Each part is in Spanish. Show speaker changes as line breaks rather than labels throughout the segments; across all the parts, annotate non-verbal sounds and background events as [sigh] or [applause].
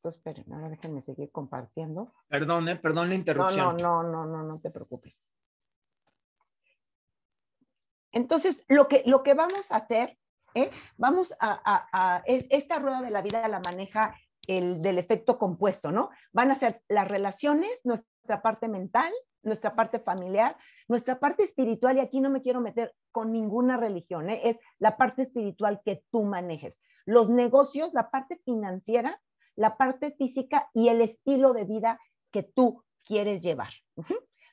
Entonces, esperen, ahora déjenme seguir compartiendo.
Perdón, eh, perdón la interrupción.
No, no, no, no, no te preocupes. Entonces, lo que, lo que vamos a hacer, ¿eh? vamos a, esta rueda de la vida la maneja el del efecto compuesto, ¿no? Van a ser las relaciones, nuestra parte mental, nuestra parte familiar, nuestra parte espiritual, y aquí no me quiero meter con ninguna religión, ¿eh? es la parte espiritual que tú manejes. Los negocios, la parte financiera, la parte física y el estilo de vida que tú quieres llevar.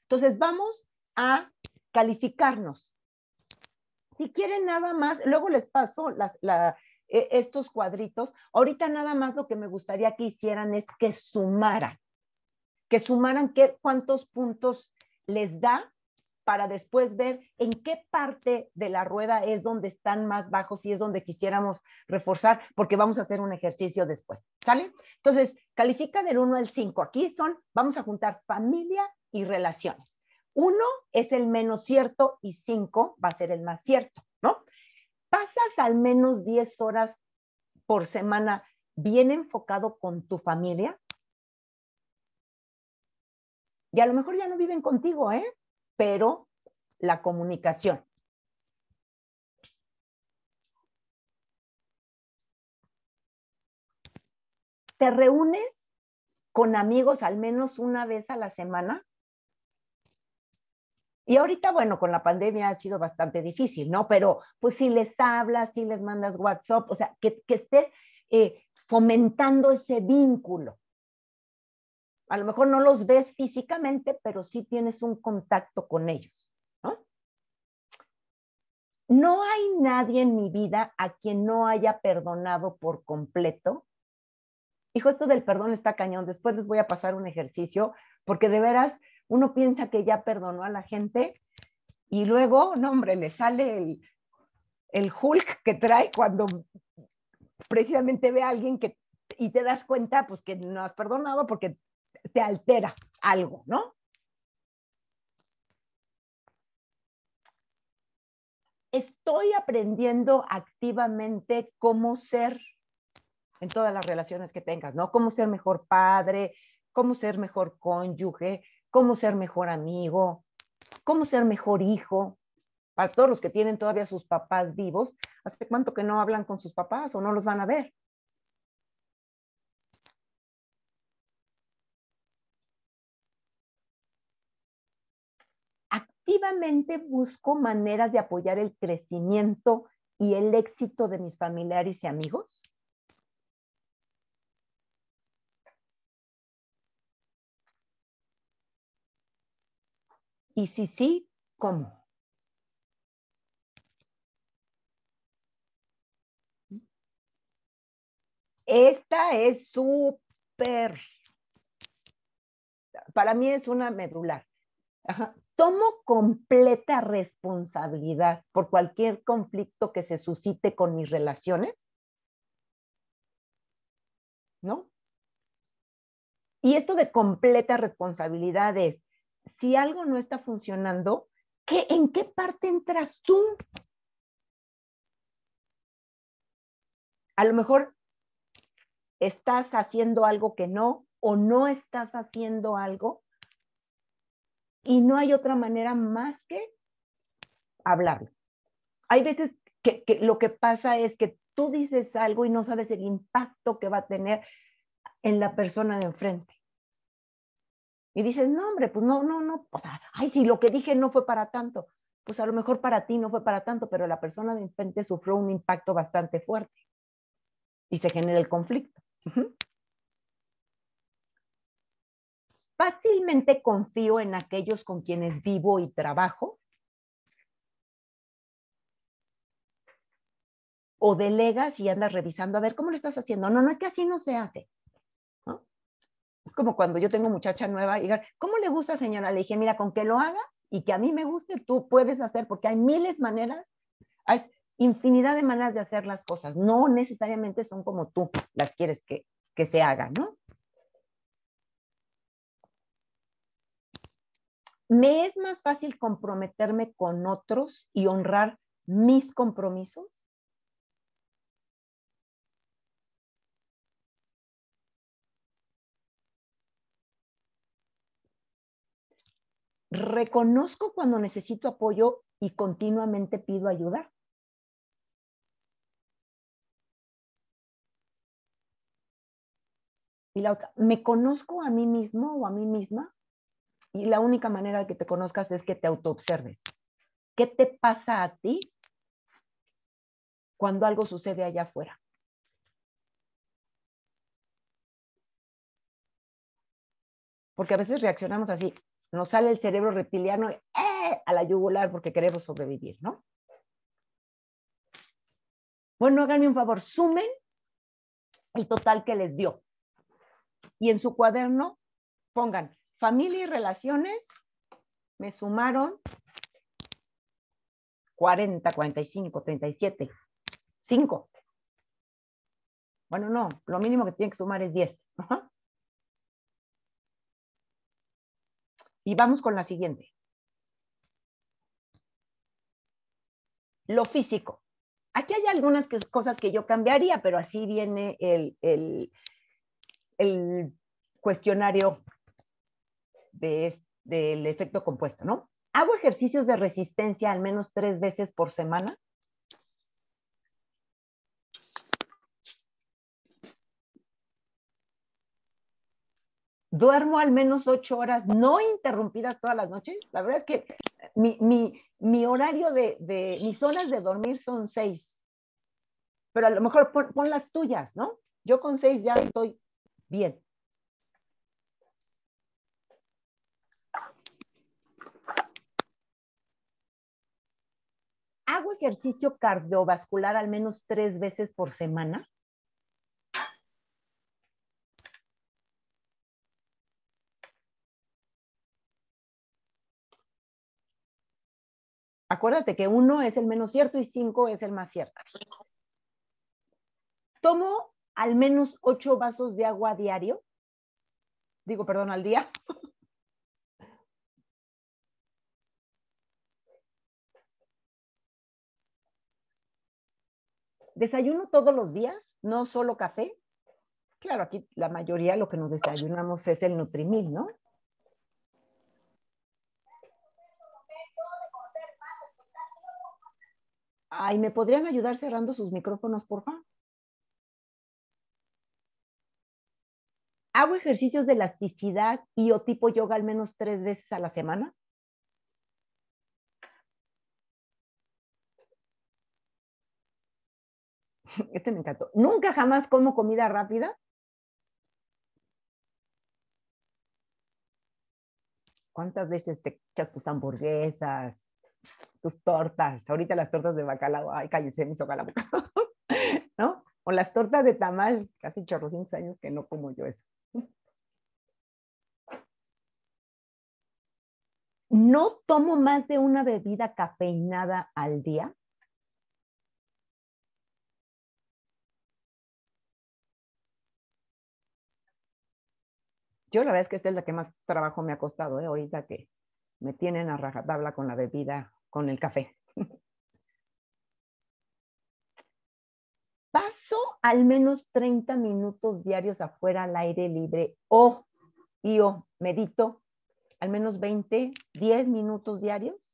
Entonces, vamos a calificarnos si quieren nada más, luego les paso las, e, estos cuadritos. Ahorita nada más lo que me gustaría que hicieran es que sumaran, que sumaran qué, cuántos puntos les da para después ver en qué parte de la rueda es donde están más bajos y es donde quisiéramos reforzar, porque vamos a hacer un ejercicio después. ¿Sale? Entonces, califica del 1 al 5. Aquí son, vamos a juntar familia y relaciones. Uno es el menos cierto y cinco va a ser el más cierto, ¿no? Pasas al menos 10 horas por semana bien enfocado con tu familia. Y a lo mejor ya no viven contigo, ¿eh? Pero la comunicación. ¿Te reúnes con amigos al menos una vez a la semana? Y ahorita, bueno, con la pandemia ha sido bastante difícil, ¿no? Pero pues si les hablas, si les mandas WhatsApp, o sea, que, estés eh, fomentando ese vínculo. A lo mejor no los ves físicamente, pero sí tienes un contacto con ellos, ¿no? Hay nadie en mi vida a quien no haya perdonado por completo. Hijo, esto del perdón está cañón. Después les voy a pasar un ejercicio, porque de veras, uno piensa que ya perdonó a la gente y luego, no, hombre, le sale el, el Hulk que trae cuando precisamente ve a alguien que y te das cuenta pues que no has perdonado porque te altera algo, ¿no? Estoy aprendiendo activamente cómo ser en todas las relaciones que tengas, ¿no? Cómo ser mejor padre, cómo ser mejor cónyuge, cómo ser mejor amigo, cómo ser mejor hijo. Para todos los que tienen todavía sus papás vivos, ¿hace cuánto que no hablan con sus papás o no los van a ver? Activamente busco maneras de apoyar el crecimiento y el éxito de mis familiares y amigos. Y si sí, ¿cómo? Esta es súper, para mí es una medular. Tomo completa responsabilidad por cualquier conflicto que se suscite con mis relaciones. ¿No? Y esto de completa responsabilidad es, si algo no está funcionando, ¿qué, ¿en qué parte entras tú? A lo mejor estás haciendo algo que no o no estás haciendo algo y no hay otra manera más que hablarlo. Hay veces que, lo que pasa es que tú dices algo y no sabes el impacto que va a tener en la persona de enfrente. Y dices, no, hombre, pues no, no, no, o sea, ay, si lo que dije no fue para tanto, pues a lo mejor para ti no fue para tanto, pero la persona de enfrente sufrió un impacto bastante fuerte y se genera el conflicto. Fácilmente confío en aquellos con quienes vivo y trabajo. O delegas y andas revisando, a ver, ¿cómo lo estás haciendo? No, no es que así no se hace. Es como cuando yo tengo muchacha nueva y digan, ¿cómo le gusta, señora? Le dije, mira, con que lo hagas y que a mí me guste, tú puedes hacer, porque hay miles maneras, hay infinidad de maneras de hacer las cosas. No necesariamente son como tú las quieres que, que se hagan, ¿no? me es más fácil comprometerme con otros y honrar mis compromisos reconozco cuando necesito apoyo y continuamente pido ayuda. Y la otra, ¿me conozco a mí mismo o a mí misma? Y la única manera de que te conozcas es que te autoobserves. ¿Qué te pasa a ti cuando algo sucede allá afuera? Porque a veces reaccionamos así, nos sale el cerebro reptiliano ¡eh! a la yugular porque queremos sobrevivir, ¿no? Bueno, háganme un favor, sumen el total que les dio y en su cuaderno pongan familia y relaciones, me sumaron 40, 45, 37, 5. Bueno, no, lo mínimo que tienen que sumar es 10. Y vamos con la siguiente. Lo físico. Aquí hay algunas cosas que yo cambiaría, pero así viene el cuestionario de, del efecto compuesto, ¿no? Hago ejercicios de resistencia al menos tres veces por semana. Duermo al menos ocho horas no interrumpidas todas las noches. La verdad es que mi, mi, mi horario de, de, mis horas de dormir son seis. Pero a lo mejor pon, pon las tuyas, ¿no? Yo con seis ya estoy Bien. ¿Hago ejercicio cardiovascular al menos tres veces por semana? Acuérdate que uno es el menos cierto y cinco es el más cierto. Tomo al menos ocho vasos de agua diario. Digo, perdón, al día. [laughs] ¿Desayuno todos los días? ¿No solo café? Claro, aquí la mayoría lo que nos desayunamos es el Nutrimil, ¿no? Ay, ¿me podrían ayudar cerrando sus micrófonos, por favor? ¿Hago ejercicios de elasticidad y o tipo yoga al menos tres veces a la semana? [laughs] Este me encantó. ¿Nunca jamás como comida rápida? ¿Cuántas veces te echas tus hamburguesas, tus tortas? Ahorita las tortas de bacalao, ay, cállese, me hizo la [laughs] ¿No? O las tortas de tamal, casi chorrocientos años que no como yo eso. no tomo más de una bebida cafeinada al día. Yo la verdad es que esta es la que más trabajo me ha costado, ¿eh? ahorita que me tienen a rajatabla con la bebida, con el café. Paso al menos 30 minutos diarios afuera al aire libre o, y o, medito al menos 20, 10 minutos diarios.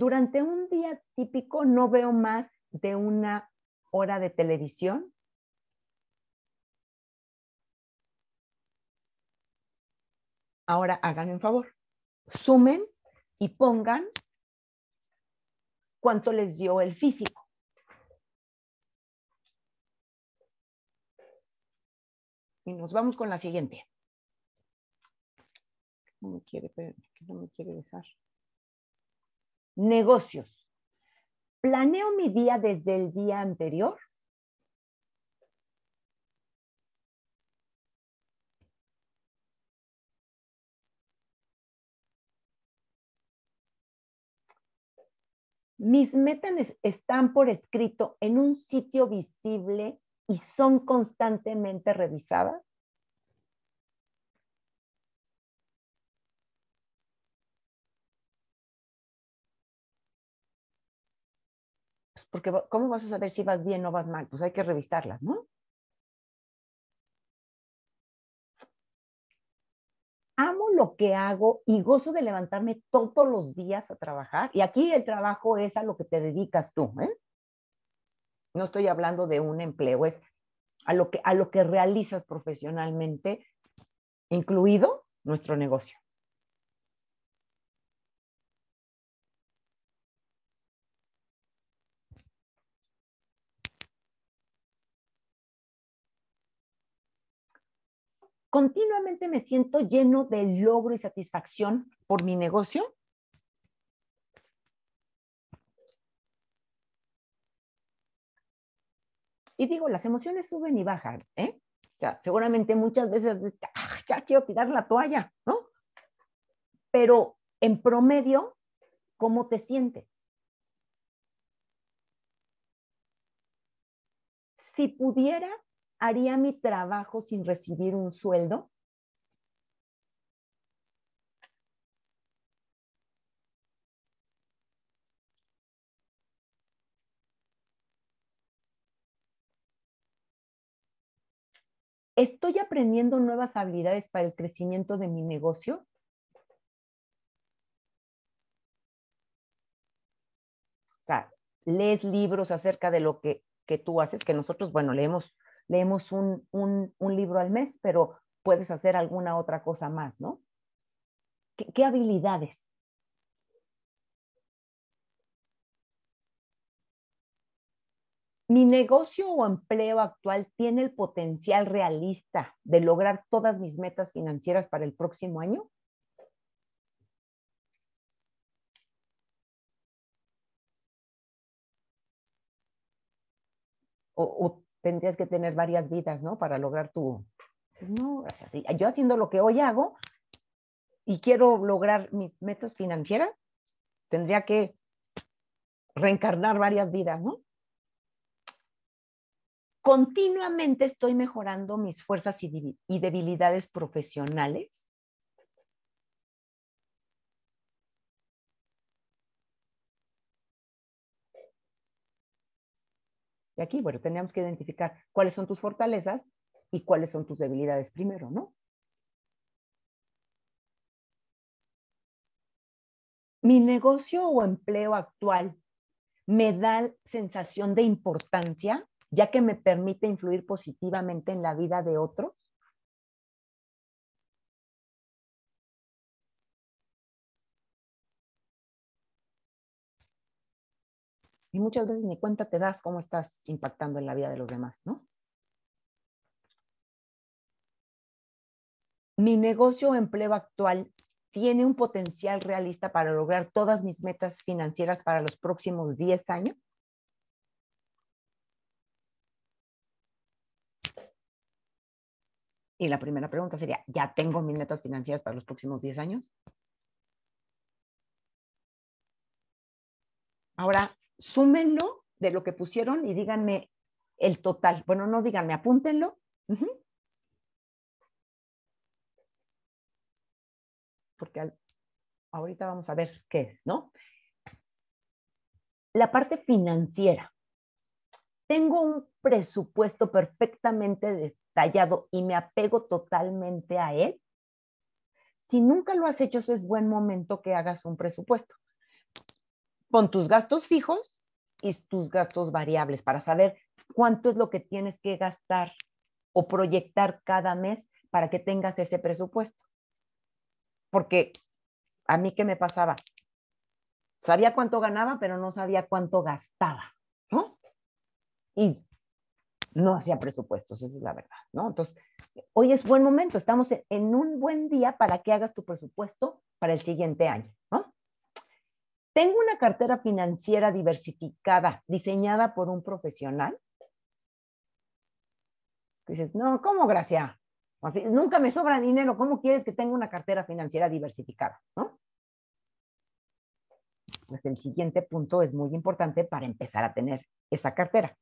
Durante un día típico no veo más de una hora de televisión. Ahora háganme un favor, sumen y pongan cuánto les dio el físico. Y nos vamos con la siguiente. No me quiere, no me quiere dejar. Negocios. ¿Planeo mi día desde el día anterior? Mis metas están por escrito en un sitio visible y son constantemente revisadas? Porque ¿cómo vas a saber si vas bien o vas mal? Pues hay que revisarlas, ¿no? Amo lo que hago y gozo de levantarme todos los días a trabajar. Y aquí el trabajo es a lo que te dedicas tú, ¿eh? No estoy hablando de un empleo, es a lo que, a lo que realizas profesionalmente, incluido nuestro negocio. Continuamente me siento lleno de logro y satisfacción por mi negocio. Y digo, las emociones suben y bajan, ¿eh? O sea, seguramente muchas veces, ah, ya quiero tirar la toalla, ¿no? Pero en promedio, ¿cómo te sientes? Si pudiera haría mi trabajo sin recibir un sueldo? ¿Estoy aprendiendo nuevas habilidades para el crecimiento de mi negocio? O sea, lees libros acerca de lo que, que tú haces, que nosotros, bueno, leemos leemos un, libro al mes, pero puedes hacer alguna otra cosa más, ¿no? ¿Qué, habilidades? ¿Mi negocio o empleo actual tiene el potencial realista de lograr todas mis metas financieras para el próximo año? O, tendrías que tener varias vidas, ¿no? Para lograr tu... No, así, yo haciendo lo que hoy hago y quiero lograr mis metas financieras, tendría que reencarnar varias vidas, ¿no? Continuamente estoy mejorando mis fuerzas y debilidades profesionales Aquí, bueno, tenemos que identificar cuáles son tus fortalezas y cuáles son tus debilidades primero, ¿no? Mi negocio o empleo actual me da sensación de importancia, ya que me permite influir positivamente en la vida de otros. Y muchas veces ni cuenta te das cómo estás impactando en la vida de los demás, ¿no? Mi negocio o empleo actual tiene un potencial realista para lograr todas mis metas financieras para los próximos 10 años. Y la primera pregunta sería, ¿ya tengo mis metas financieras para los próximos 10 años? Ahora, súmenlo de lo que pusieron y díganme el total. Bueno, no díganme, apúntenlo. Porque ahorita vamos a ver qué es, ¿no? La parte financiera. Tengo un presupuesto perfectamente detallado y me apego totalmente a él. Si nunca lo has hecho, es buen momento que hagas un presupuesto pon tus gastos fijos y tus gastos variables para saber cuánto es lo que tienes que gastar o proyectar cada mes para que tengas ese presupuesto. Porque a mí, ¿qué me pasaba? Sabía cuánto ganaba, pero no sabía cuánto gastaba, ¿no? Y no hacía presupuestos, esa es la verdad, ¿no? Entonces, hoy es buen momento, estamos en un buen día para que hagas tu presupuesto para el siguiente año, ¿no? ¿Tengo una cartera financiera diversificada diseñada por un profesional? Dices, no, ¿cómo, Gracia? Así, nunca me sobra dinero, ¿cómo quieres que tenga una cartera financiera diversificada? ¿no? Pues el siguiente punto es muy importante para empezar a tener esa cartera.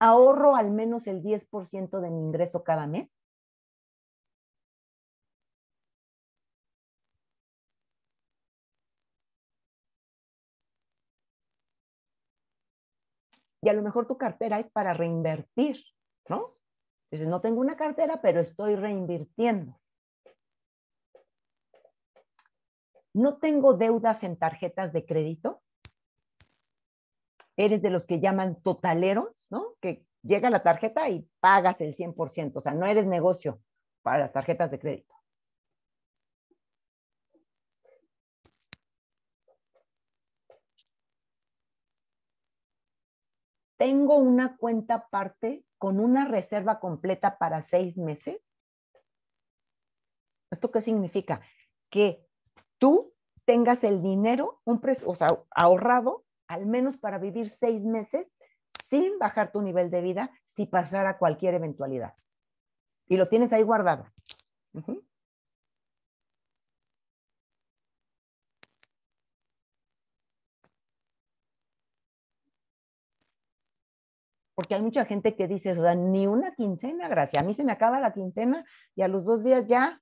Ahorro al menos el 10% de mi ingreso cada mes Y a lo mejor tu cartera es para reinvertir, ¿no? Dices, no tengo una cartera, pero estoy reinvirtiendo. No tengo deudas en tarjetas de crédito. Eres de los que llaman totaleros, ¿no? Que llega la tarjeta y pagas el 100%, o sea, no eres negocio para las tarjetas de crédito. Tengo una cuenta aparte con una reserva completa para seis meses. ¿Esto qué significa? Que tú tengas el dinero, un ahorrado, al menos para vivir seis meses sin bajar tu nivel de vida si pasara cualquier eventualidad. Y lo tienes ahí guardado. Porque hay mucha gente que dice, o sea, ni una quincena, gracias. A mí se me acaba la quincena y a los dos días ya,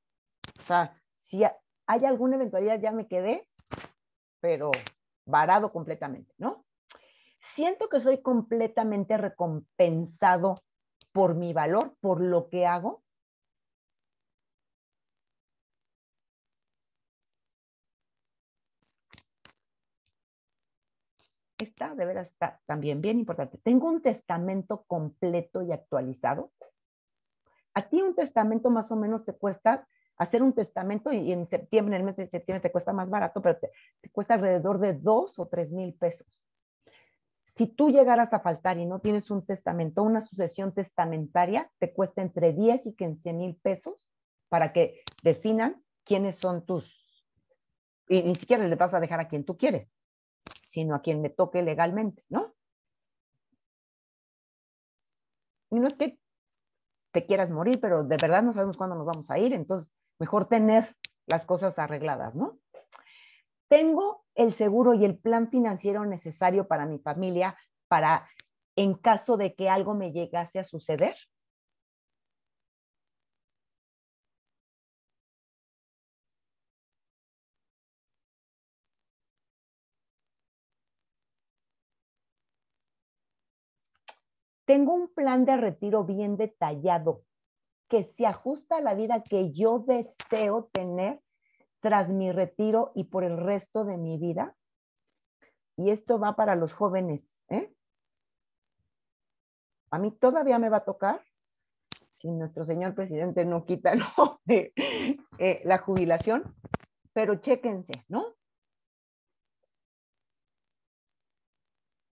o sea, si hay alguna eventualidad ya me quedé, pero varado completamente, ¿no? siento que soy completamente recompensado por mi valor, por lo que hago. Esta de veras está también bien importante. Tengo un testamento completo y actualizado. A ti un testamento más o menos te cuesta hacer un testamento y en septiembre, en el mes de septiembre te cuesta más barato, pero te, te cuesta alrededor de dos o tres mil pesos. Si tú llegaras a faltar y no tienes un testamento, una sucesión testamentaria, te cuesta entre 10 y 15 mil pesos para que definan quiénes son tus... Y ni siquiera le vas a dejar a quien tú quieres, sino a quien me toque legalmente, ¿no? Y no es que te quieras morir, pero de verdad no sabemos cuándo nos vamos a ir, entonces mejor tener las cosas arregladas, ¿no? Tengo el seguro y el plan financiero necesario para mi familia para en caso de que algo me llegase a suceder? Tengo un plan de retiro bien detallado que se ajusta a la vida que yo deseo tener tras mi retiro y por el resto de mi vida. Y esto va para los jóvenes. ¿eh? A mí todavía me va a tocar, si nuestro señor presidente no quita [laughs] eh, la jubilación, pero chéquense, ¿no?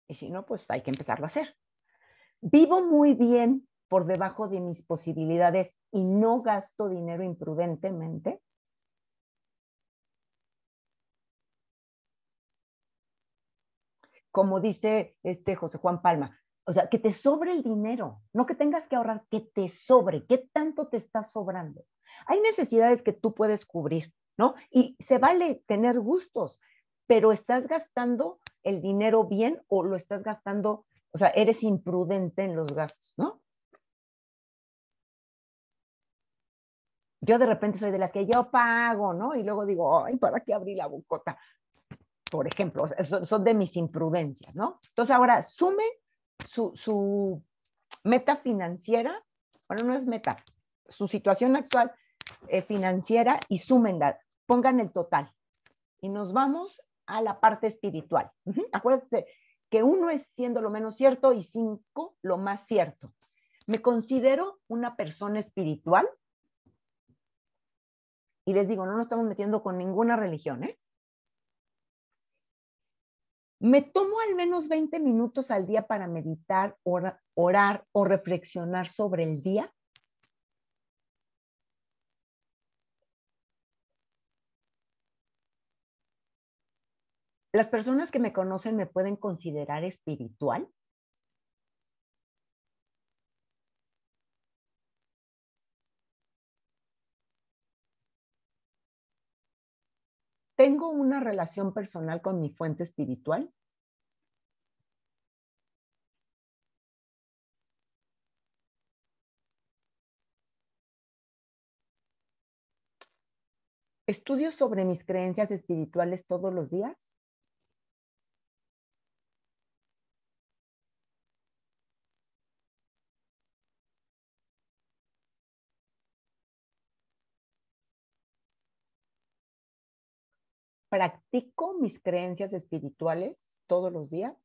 Y si no, pues hay que empezarlo a hacer. Vivo muy bien por debajo de mis posibilidades y no gasto dinero imprudentemente. como dice este José Juan Palma, o sea, que te sobre el dinero, no que tengas que ahorrar, que te sobre, ¿qué tanto te está sobrando? Hay necesidades que tú puedes cubrir, ¿no? Y se vale tener gustos, pero estás gastando el dinero bien o lo estás gastando, o sea, eres imprudente en los gastos, ¿no? Yo de repente soy de las que yo pago, ¿no? Y luego digo, ay, ¿para qué abrí la bocota? por ejemplo, son, de mis imprudencias, ¿no? Entonces ahora sumen su, meta financiera, bueno, no es meta, su situación actual eh, financiera y súmenla, pongan el total. Y nos vamos a la parte espiritual. Acuérdense que uno es siendo lo menos cierto y cinco lo más cierto. Me considero una persona espiritual. Y les digo, no nos estamos metiendo con ninguna religión, ¿eh? Me tomo al menos 20 minutos al día para meditar, orar, o reflexionar sobre el día. Las personas que me conocen me pueden considerar espiritual. ¿Tengo una relación personal con mi fuente espiritual? ¿Estudio sobre mis creencias espirituales todos los días? Practico mis creencias espirituales todos los días.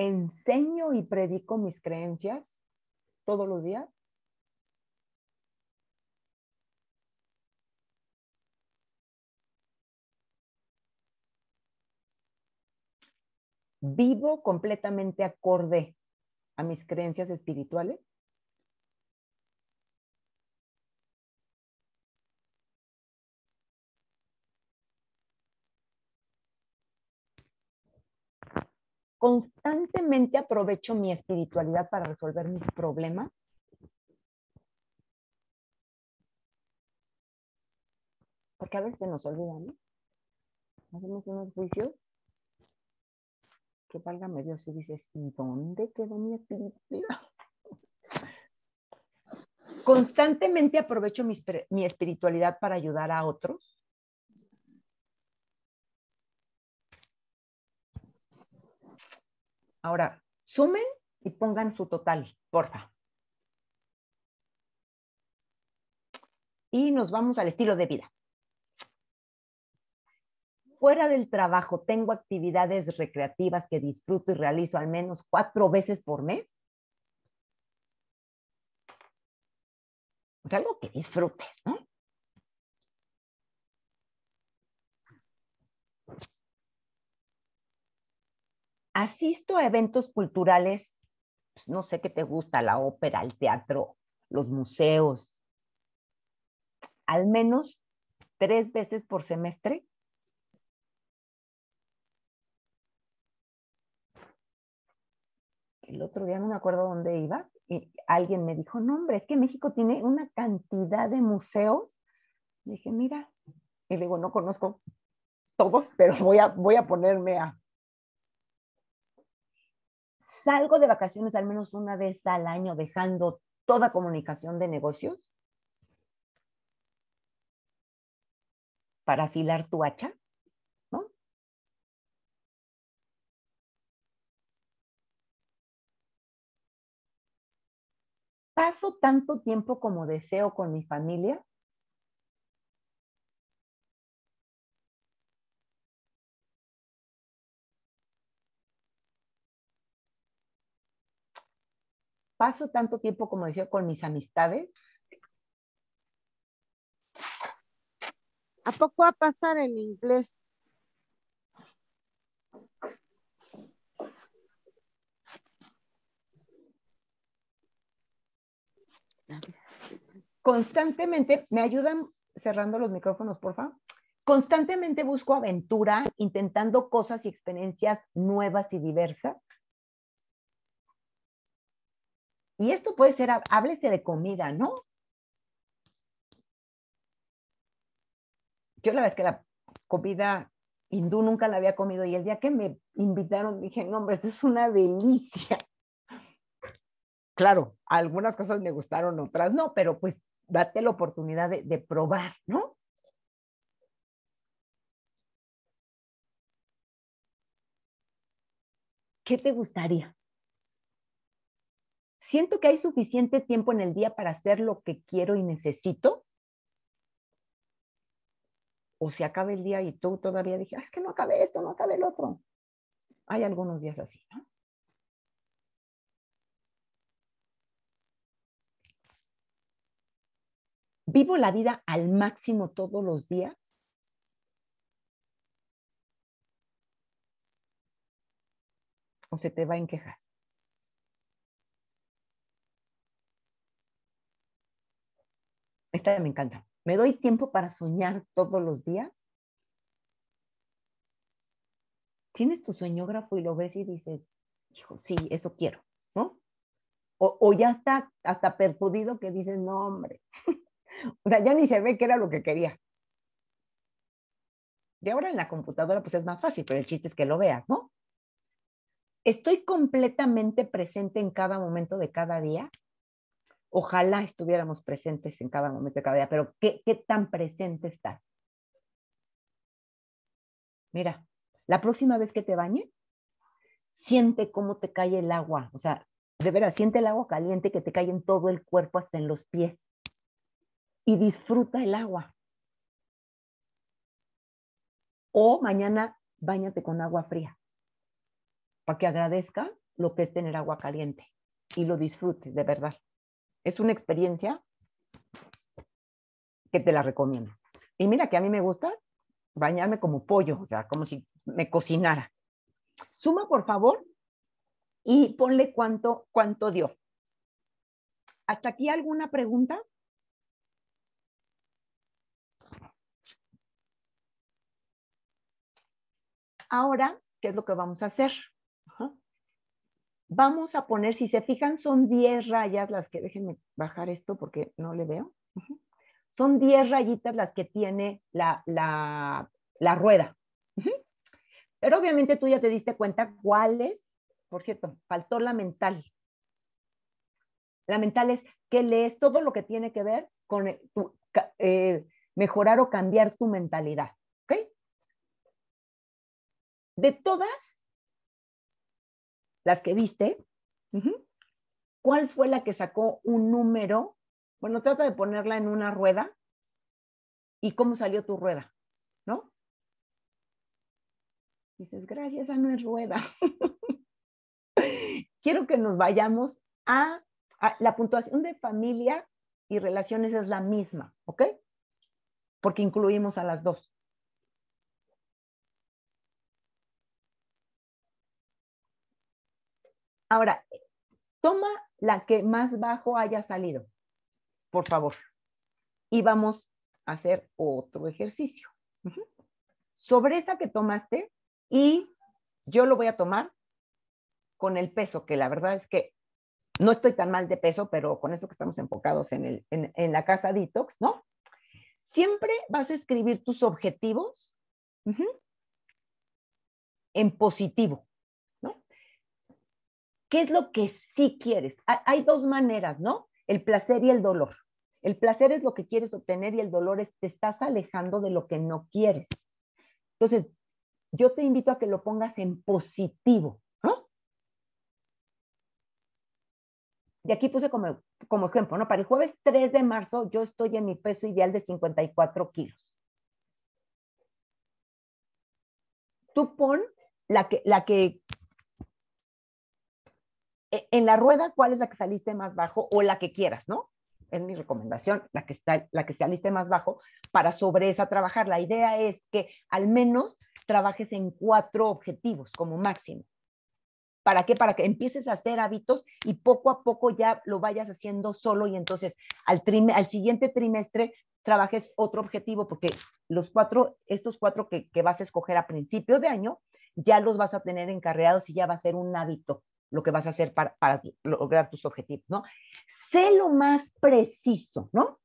enseño y predico mis creencias todos los días. Vivo completamente acorde a mis creencias espirituales. constantemente aprovecho mi espiritualidad para resolver mis problemas. Porque a veces nos olvidan, ¿no? Hacemos unos juicios que válgame Dios y dices, ¿y dónde quedó mi espiritualidad? [laughs] Constantemente aprovecho mi, mi espiritualidad para ayudar a otros. Ahora, sumen y pongan su total, porfa. Y nos vamos al estilo de vida. Fuera del trabajo, tengo actividades recreativas que disfruto y realizo al menos cuatro veces por mes. Es algo que disfrutes, ¿no? asisto a eventos culturales, pues, no sé qué te gusta, la ópera, el teatro, los museos, al menos tres veces por semestre. El otro día no me acuerdo dónde iba y alguien me dijo, no hombre, es que México tiene una cantidad de museos. dije, mira, y digo, no conozco todos, [laughs] pero voy a, voy a ponerme a, salgo de vacaciones al menos una vez al año dejando toda comunicación de negocios para afilar tu hacha, Paso tanto tiempo como deseo con mi familia paso tanto tiempo, como decía, con mis amistades.
¿A poco va a pasar en inglés?
Constantemente, ¿me ayudan cerrando los micrófonos, por favor? Constantemente busco aventura, intentando cosas y experiencias nuevas y diversas. Y esto puede ser, háblese de comida, ¿no? Yo la verdad es que la comida hindú nunca la había comido y el día que me invitaron dije, no, hombre, esto es una delicia. Claro, algunas cosas me gustaron, otras no, pero pues date la oportunidad de, probar, ¿no? ¿Qué te gustaría? siento que hay suficiente tiempo en el día para hacer lo que quiero y necesito. O se acaba el día y tú todavía dije, ah, es que no acabé esto, no acabé el otro. Hay algunos días así, ¿no? ¿Vivo la vida al máximo todos los días? ¿O se te va en quejas? Esta me encanta. ¿Me doy tiempo para soñar todos los días? Tienes tu sueñógrafo y lo ves y dices, hijo, sí, eso quiero, ¿no? O, ya está hasta perjudido que dices, no, hombre. O sea, ya ni se ve que era lo que quería. Y ahora en la computadora pues es más fácil, pero el chiste es que lo veas, ¿no? Estoy completamente presente en cada momento de cada día. Ojalá estuviéramos presentes en cada momento de cada día, pero ¿qué, tan presente estás? Mira, la próxima vez que te bañes, siente cómo te cae el agua, o sea, de veras, siente el agua caliente que te cae en todo el cuerpo hasta en los pies y disfruta el agua. O mañana bañate con agua fría para que agradezca lo que es tener agua caliente y lo disfrutes de verdad. Es una experiencia que te la recomiendo. Y mira que a mí me gusta bañarme como pollo, o sea, como si me cocinara. Suma, por favor, y ponle cuánto, cuánto dio. ¿Hasta aquí alguna pregunta? Ahora, ¿qué es lo que vamos a hacer? Vamos a poner, si se fijan, son 10 rayas las que, déjenme bajar esto porque no le veo. Son 10 rayitas las que tiene la, la rueda. Pero obviamente tú ya te diste cuenta cuáles por cierto, faltó la mental. La mental es que lees todo lo que tiene que ver con eh, eh, mejorar o cambiar tu mentalidad. De todas las que viste, ¿cuál fue la que sacó un número? Bueno, trata de ponerla en una rueda y cómo salió tu rueda, ¿no? Dices, gracias, esa no es rueda. [laughs] quiero que nos vayamos a, la puntuación de familia y relaciones es la misma, ¿ok? Porque incluimos a las dos. Ahora, toma la que más bajo haya salido, por favor. Y vamos a hacer otro ejercicio. Sobre esa que tomaste, y yo lo voy a tomar con el peso, que la verdad es que no estoy tan mal de peso, pero con eso que estamos enfocados en, el, en, la casa detox, ¿no? Siempre vas a escribir tus objetivos en positivo. ¿Qué es lo que sí quieres? Hay dos maneras, ¿no? El placer y el dolor. El placer es lo que quieres obtener y el dolor es te estás alejando de lo que no quieres. Entonces, yo te invito a que lo pongas en positivo. y aquí puse como, como ejemplo, ¿no? Para el jueves 3 de marzo yo estoy en mi peso ideal de 54 kilos. Tú pon la que, la que, en la rueda, cuál es la que saliste más bajo o la que quieras, ¿no? Es mi recomendación, la que, está, la que saliste más bajo, para sobre esa trabajar. La idea es que al menos trabajes en cuatro objetivos como máximo. ¿Para qué? Para que empieces a hacer hábitos y poco a poco ya lo vayas haciendo solo y entonces al, siguiente trimestre trabajes otro objetivo porque los cuatro, estos cuatro que, vas a escoger a principio de año, ya los vas a tener encarreados y ya va a ser un hábito lo que vas a hacer para, lograr tus objetivos, ¿no? Sé lo más preciso, ¿no?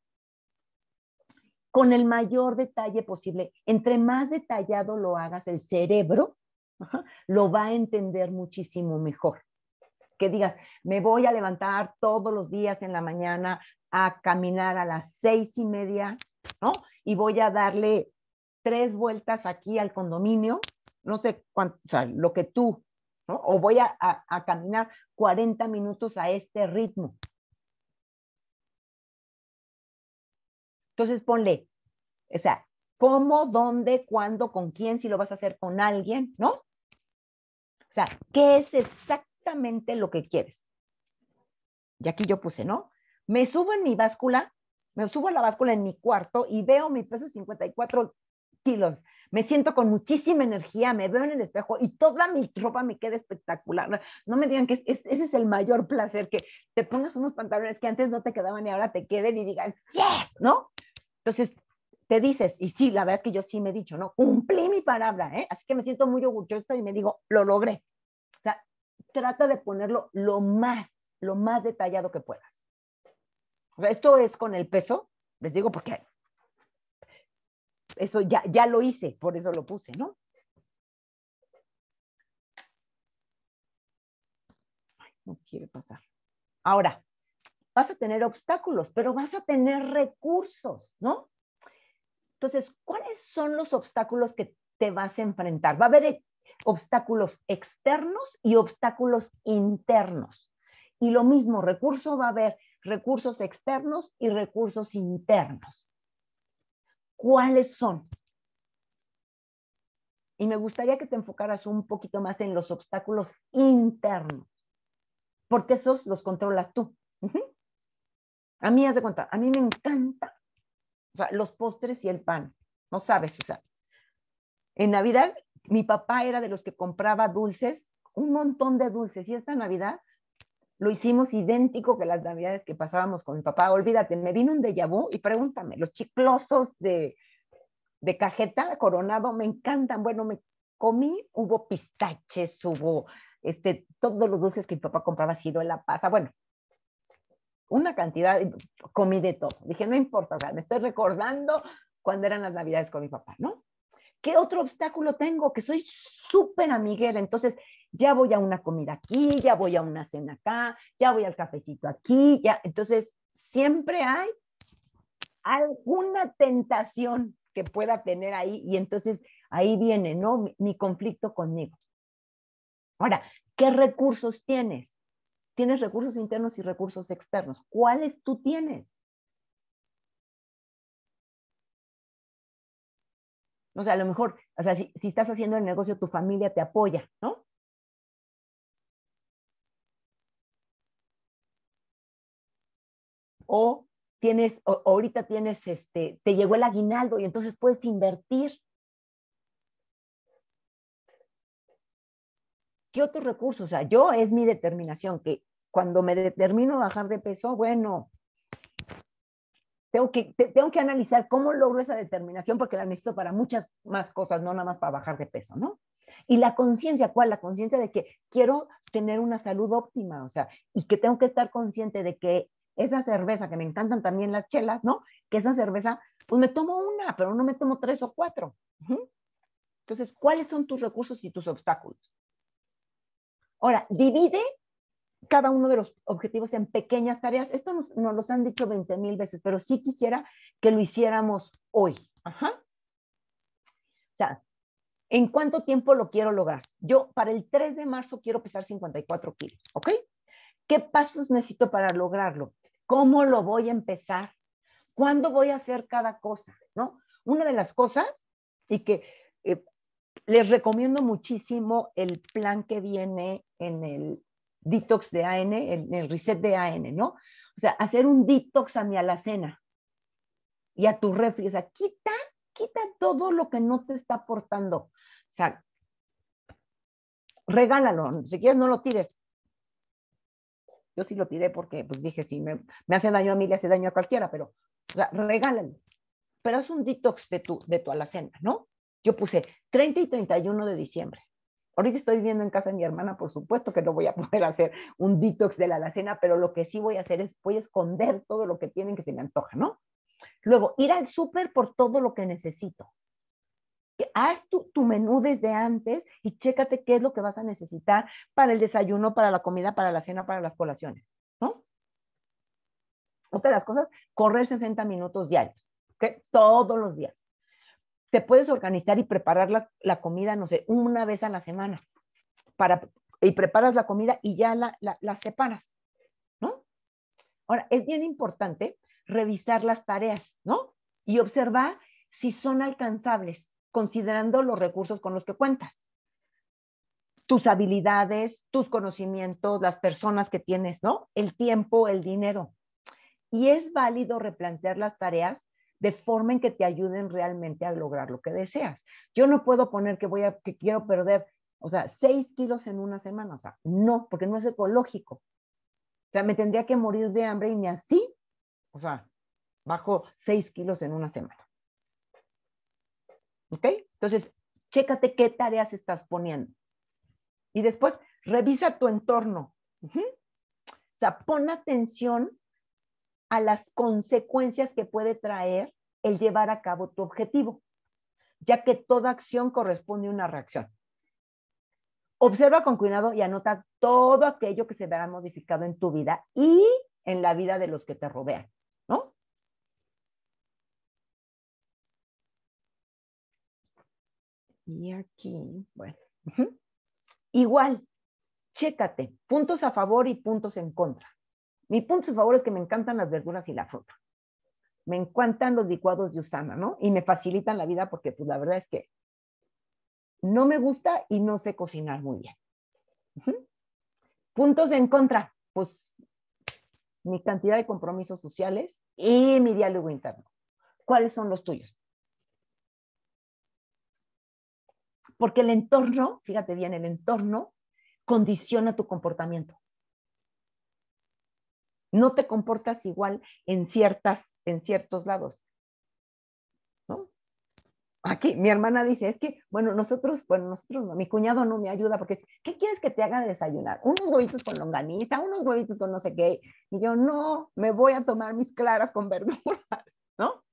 Con el mayor detalle posible. Entre más detallado lo hagas, el cerebro lo va a entender muchísimo mejor. Que digas, me voy a levantar todos los días en la mañana a caminar a las seis y media, ¿no? Y voy a darle tres vueltas aquí al condominio, no sé cuánto, o sea, lo que tú, ¿no? O voy a, a caminar 40 minutos a este ritmo. Entonces ponle, o sea, cómo, dónde, cuándo, con quién, si lo vas a hacer con alguien, ¿no? O sea, ¿qué es exactamente lo que quieres? Y aquí yo puse, ¿no? Me subo en mi báscula, me subo a la báscula en mi cuarto y veo mi peso 54 kilos. Me siento con muchísima energía, me veo en el espejo y toda mi ropa me queda espectacular. No me digan que ese es el mayor placer, que te pongas unos pantalones que antes no te quedaban y ahora te queden y digas, yes, ¿no? Entonces, te dices, y sí, la verdad es que yo sí me he dicho, ¿no? Cumplí mi palabra, ¿eh? Así que me siento muy orgullosa y me digo, lo logré. O sea, trata de ponerlo lo más, lo más detallado que puedas. O sea, esto es con el peso, les digo porque eso ya, ya lo hice, por eso lo puse, ¿no? No quiere pasar. Ahora, vas a tener obstáculos, pero vas a tener recursos, ¿no? Entonces, ¿cuáles son los obstáculos que te vas a enfrentar? Va a haber, obstáculos externos y obstáculos internos. Y lo mismo, recurso va a haber recursos externos y recursos internos. ¿Cuáles son? Y me gustaría que te enfocaras un poquito más en los obstáculos internos, porque esos los controlas tú. A mí, haz de cuenta, a mí me encanta, o sea, los postres y el pan, no sabes, o sea, en Navidad mi papá era de los que compraba dulces, un montón de dulces, y esta Navidad lo hicimos idéntico que las Navidades que pasábamos con mi papá, olvídate, me vino un déjà vu y pregúntame, los chiclosos de, de cajeta coronado me encantan. Bueno, me comí, hubo pistaches, hubo este, todos los dulces que mi papá compraba, la pasa, bueno, una cantidad, comí de todo. Dije, no importa, o sea, me estoy recordando cuando eran las navidades con mi papá, ¿no? ¿Qué otro obstáculo tengo? Que soy súper amiguera, entonces ya voy a una comida aquí, ya voy a una cena acá, ya voy al cafecito aquí, ya, entonces siempre hay alguna tentación que pueda tener ahí y entonces ahí viene, ¿no? Mi, conflicto conmigo. Ahora, ¿qué recursos tienes? Tienes recursos internos y recursos externos. ¿Cuáles tú tienes? O sea, a lo mejor, o sea, si, si, estás haciendo el negocio, tu familia te apoya, ¿no? O tienes, ahorita tienes, este, te llegó el aguinaldo y entonces puedes invertir. ¿Qué otros recursos? O sea, yo es mi determinación, que cuando me determino bajar de peso, bueno, tengo que, tengo que analizar cómo logro esa determinación porque la necesito para muchas más cosas, no nada más para bajar de peso, ¿no? Y la conciencia, ¿cuál? La conciencia de que quiero tener una salud óptima, o sea, y que tengo que estar consciente de que esa cerveza, que me encantan también las chelas, ¿no? Que esa cerveza, pues me tomo una, pero no me tomo tres o cuatro. Entonces, ¿cuáles son tus recursos y tus obstáculos? Ahora, divide cada uno de los objetivos en pequeñas tareas. Esto nos, nos los han dicho 20 mil veces, pero sí quisiera que lo hiciéramos hoy. Ajá. O sea, ¿en cuánto tiempo lo quiero lograr? Yo para el 3 de marzo quiero pesar 54 kilos, ¿ok? ¿Qué pasos necesito para lograrlo? ¿Cómo lo voy a empezar? ¿Cuándo voy a hacer cada cosa? ¿No? Una de las cosas, y que eh, les recomiendo muchísimo el plan que viene en el detox de AN, en el reset de AN, ¿no? O sea, hacer un detox a mi alacena y a tu refri. O sea, quita, quita todo lo que no te está aportando. O sea, regálalo. Si quieres, no lo tires. Yo sí lo tiré porque pues dije, si me, me hace daño a mí, le hace daño a cualquiera, pero o sea. Pero es un detox de tu, de tu alacena, ¿no? Yo puse 30 y 31 de diciembre. Ahorita estoy viviendo en casa de mi hermana, por supuesto que no voy a poder hacer un detox de la alacena, pero lo que sí voy a hacer es, voy a esconder todo lo que tienen que se me antoja, ¿no? Luego, ir al súper por todo lo que necesito haz tu, menú desde antes y chécate qué es lo que vas a necesitar para el desayuno, para la comida, para la cena, para las colaciones, ¿no? Otra de las cosas, correr 60 minutos diarios, ¿ok? Todos los días. Te puedes organizar y preparar la, la comida, no sé, una vez a la semana, para, y preparas la comida y ya la, la, la separas, ¿no? Ahora, es bien importante revisar las tareas, ¿no? Y observar si son alcanzables considerando los recursos con los que cuentas. Tus habilidades, tus conocimientos, las personas que tienes, ¿no? El tiempo, el dinero. Y es válido replantear las tareas de forma en que te ayuden realmente a lograr lo que deseas. Yo no puedo poner que voy a, que quiero perder, o sea, seis kilos en una semana, o sea, no, porque no es ecológico. O sea, me tendría que morir de hambre y ni así, o sea, bajo seis kilos en una semana. ¿Ok? Entonces, chécate qué tareas estás poniendo. Y después, revisa tu entorno. O sea, pon atención a las consecuencias que puede traer el llevar a cabo tu objetivo, ya que toda acción corresponde a una reacción. Observa con cuidado y anota todo aquello que se verá modificado en tu vida y en la vida de los que te rodean, ¿no? Y aquí, bueno, Igual, chécate, puntos a favor y puntos en contra. Mi punto a favor es que me encantan las verduras y la fruta. Me encantan los licuados de usana, ¿no? Y me facilitan la vida porque, pues, la verdad es que no me gusta y no sé cocinar muy bien. Puntos en contra, pues, mi cantidad de compromisos sociales y mi diálogo interno. ¿Cuáles son los tuyos? Porque el entorno, fíjate bien, el entorno condiciona tu comportamiento. No te comportas igual en ciertas, en ciertos lados. ¿No? Aquí mi hermana dice, es que, bueno, nosotros, bueno, nosotros, mi cuñado no me ayuda porque, ¿qué quieres que te haga desayunar? Unos huevitos con longaniza, unos huevitos con no sé qué. Y yo, no, me voy a tomar mis claras con verduras, [laughs] ¿no?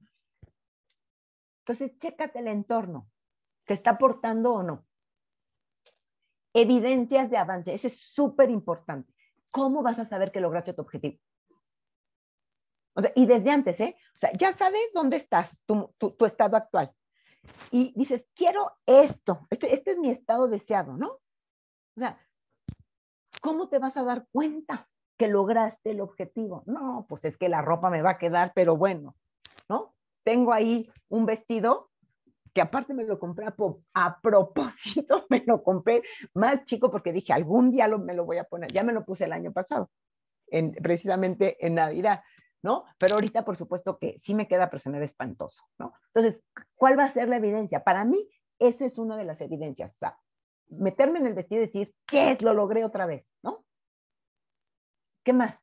Entonces, chécate el entorno. ¿Te está aportando o no? Evidencias de avance, eso es súper importante. ¿Cómo vas a saber que lograste tu objetivo? O sea, y desde antes, ¿eh? O sea, ya sabes dónde estás, tu, tu, estado actual. Y dices, quiero esto, este, este es mi estado deseado, ¿no? O sea, ¿cómo te vas a dar cuenta que lograste el objetivo? No, pues es que la ropa me va a quedar, pero bueno, ¿no? Tengo ahí un vestido que aparte me lo compré a, propósito, [laughs] me lo compré más chico porque dije, algún día lo, me lo voy a poner, ya me lo puse el año pasado, en, precisamente en Navidad, ¿no? Pero ahorita, por supuesto que sí me queda, pero espantoso, ¿no? Entonces, ¿cuál va a ser la evidencia? Para mí, esa es una de las evidencias, o sea, meterme en el vestido y decir, ¿qué es? Lo logré otra vez, ¿no? ¿Qué más?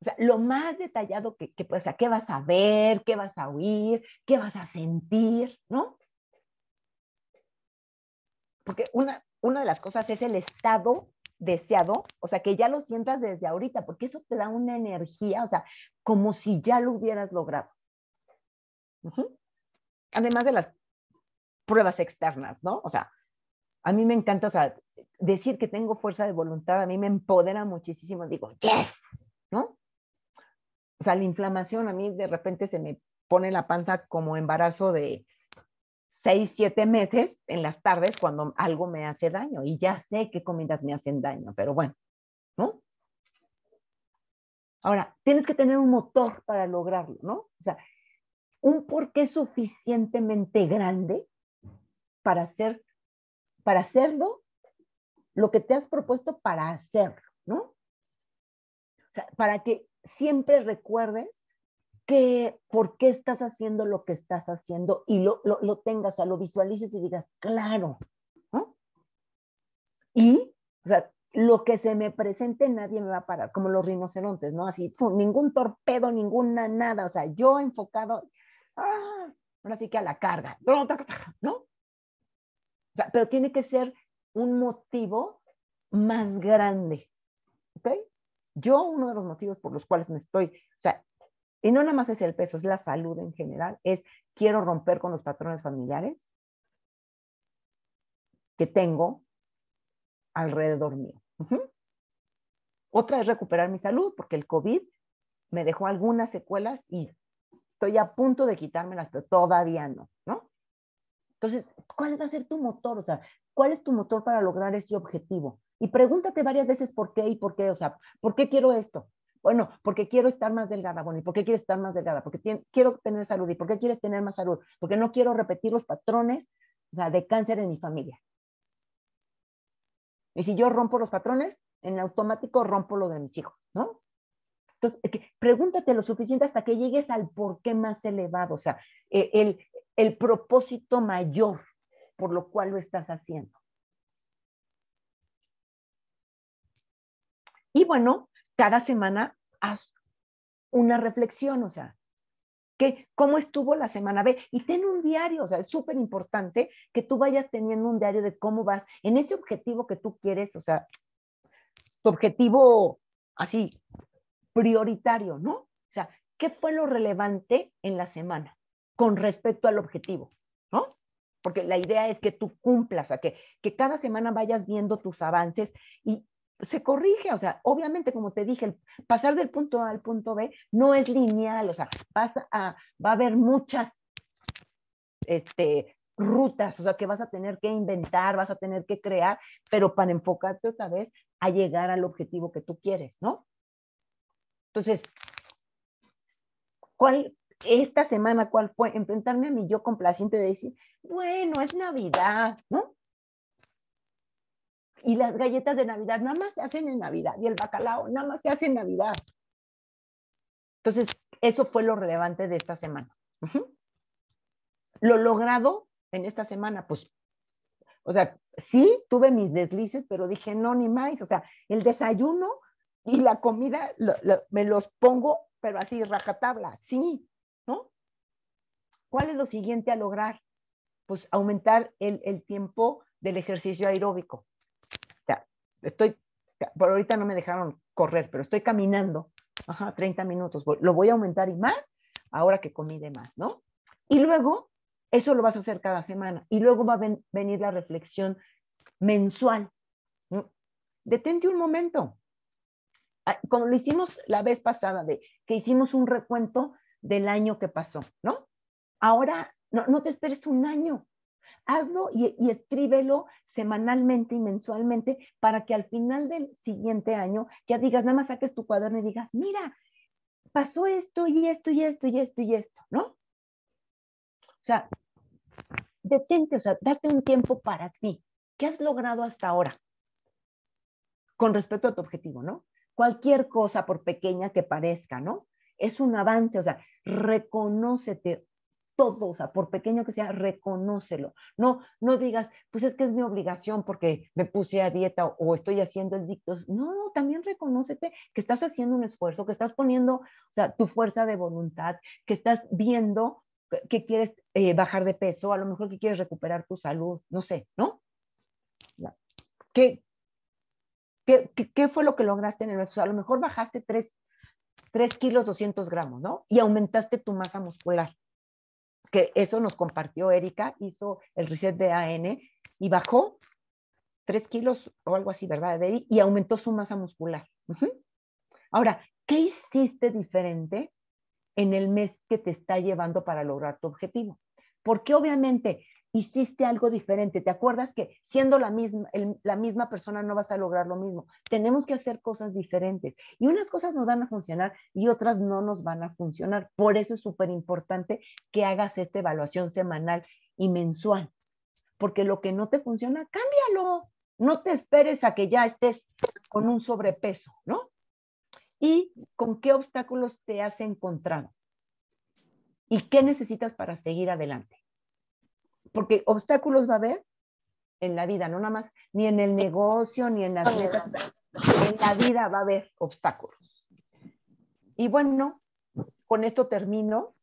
O sea, lo más detallado que, que pues, o sea, qué vas a ver, qué vas a oír, qué vas a sentir, ¿no? Porque una, una de las cosas es el estado deseado, o sea, que ya lo sientas desde ahorita, porque eso te da una energía, o sea, como si ya lo hubieras logrado. Además de las pruebas externas, ¿no? O sea, a mí me encanta, o sea, decir que tengo fuerza de voluntad, a mí me empodera muchísimo, digo, yes, ¿no? O sea, la inflamación a mí de repente se me pone la panza como embarazo de seis, siete meses en las tardes cuando algo me hace daño y ya sé qué comidas me hacen daño, pero bueno, ¿no? Ahora, tienes que tener un motor para lograrlo, ¿no? O sea, un porqué suficientemente grande para hacer, para hacerlo lo que te has propuesto para hacerlo, ¿no? O sea, para que siempre recuerdes que por qué estás haciendo lo que estás haciendo y lo, lo, tengas, o sea, lo visualices y digas, claro. Y, o sea, lo que se me presente nadie me va a parar, como los rinocerontes, ¿no? Así, ningún torpedo, ninguna nada, o sea, yo enfocado, ah, ahora sí que a la carga, ¿no? O sea, pero tiene que ser un motivo más grande, ¿ok? Yo uno de los motivos por los cuales me estoy, o sea, y no nada más es el peso, es la salud en general, es quiero romper con los patrones familiares que tengo alrededor mío. Otra es recuperar mi salud, porque el COVID me dejó algunas secuelas y estoy a punto de quitármelas, pero todavía no, ¿no? Entonces, ¿cuál va a ser tu motor? O sea, ¿cuál es tu motor para lograr ese objetivo? Y pregúntate varias veces por qué y por qué, o sea, ¿por qué quiero esto? Bueno, porque quiero estar más delgada. Bueno, ¿y por qué quieres estar más delgada? Porque quiero tener salud. ¿Y por qué quieres tener más salud? Porque no quiero repetir los patrones o sea, de cáncer en mi familia. Y si yo rompo los patrones, en automático rompo lo de mis hijos, ¿no? Entonces, pregúntate lo suficiente hasta que llegues al por qué más elevado, o sea, e, el, el propósito mayor por lo cual lo estás haciendo. Y bueno, cada semana haz una reflexión, o sea, que, ¿cómo estuvo la semana B? Y ten un diario, o sea, es súper importante que tú vayas teniendo un diario de cómo vas en ese objetivo que tú quieres, o sea, tu objetivo así, prioritario, ¿no? O sea, ¿qué fue lo relevante en la semana con respecto al objetivo? ¿No? Porque la idea es que tú cumplas, o sea, que, que cada semana vayas viendo tus avances y, se corrige, o sea, obviamente, como te dije, el pasar del punto A al punto B no es lineal, o sea, va a haber muchas este, rutas, o sea, que vas a tener que inventar, vas a tener que crear, pero para enfocarte otra vez a llegar al objetivo que tú quieres, ¿no? Entonces, ¿cuál, esta semana, cuál fue? Enfrentarme a mi yo complaciente de decir, bueno, es Navidad, ¿no? Y las galletas de Navidad nada más se hacen en Navidad y el bacalao nada más se hace en Navidad. Entonces, eso fue lo relevante de esta semana. Lo logrado en esta semana, pues, o sea, sí tuve mis deslices, pero dije, no, ni más, o sea, el desayuno y la comida me los pongo, pero así, rajatabla, sí, ¿no? ¿Cuál es lo siguiente a lograr? Pues aumentar el, el tiempo del ejercicio aeróbico. Estoy, por ahorita no me dejaron correr, pero estoy caminando, ajá, 30 minutos, lo voy a aumentar y más ahora que comí de más, ¿no? Y luego eso lo vas a hacer cada semana. Y luego va a venir la reflexión mensual. Detente un momento. Ah, como lo hicimos la vez pasada, de que hicimos un recuento del año que pasó, ¿no? Ahora, no, no te esperes un año. Hazlo y, escríbelo semanalmente y mensualmente para que al final del siguiente año ya digas, nada más saques tu cuaderno y digas, mira, pasó esto y esto y esto y esto y esto, ¿no? O sea, detente, o sea, date un tiempo para ti. ¿Qué has logrado hasta ahora? Con respecto a tu objetivo, ¿no? Cualquier cosa, por pequeña que parezca, ¿no? Es un avance, o sea, reconócete todo, o sea, por pequeño que sea, reconócelo. No, no digas, pues es que es mi obligación porque me puse a dieta o, o estoy haciendo el dicto. No, también reconócete que estás haciendo un esfuerzo, que estás poniendo, o sea, tu fuerza de voluntad, que estás viendo que quieres eh, bajar de peso, a lo mejor que quieres recuperar tu salud, no sé, ¿no? ¿Qué, qué, qué fue lo que lograste en el mes? a lo mejor bajaste 3, 3 kilos 200 gramos, ¿no? Y aumentaste tu masa muscular. Que eso nos compartió Erika, hizo el reset de AN y bajó 3 kilos o algo así, ¿verdad? Y aumentó su masa muscular. Ahora, ¿qué hiciste diferente en el mes que te está llevando para lograr tu objetivo. Porque obviamente hiciste algo diferente. ¿Te acuerdas que siendo la misma, la misma persona no vas a lograr lo mismo? Tenemos que hacer cosas diferentes. Y unas cosas nos van a funcionar y otras no nos van a funcionar. Por eso es súper importante que hagas esta evaluación semanal y mensual. Porque lo que no te funciona, cámbialo. No te esperes a que ya estés con un sobrepeso, ¿no? y con qué obstáculos te has encontrado y qué necesitas para seguir adelante. Porque obstáculos va a haber en la vida, no nada más, ni en el negocio, ni en las metas, en la vida va a haber obstáculos. Y bueno, con esto termino.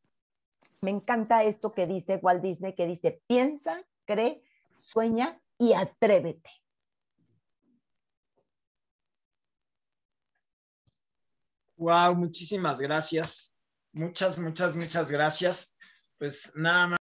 Me encanta esto que dice Walt Disney, que dice, piensa, cree, sueña y atrévete.
Wow, muchísimas gracias. Muchas, muchas, muchas gracias. Pues nada más.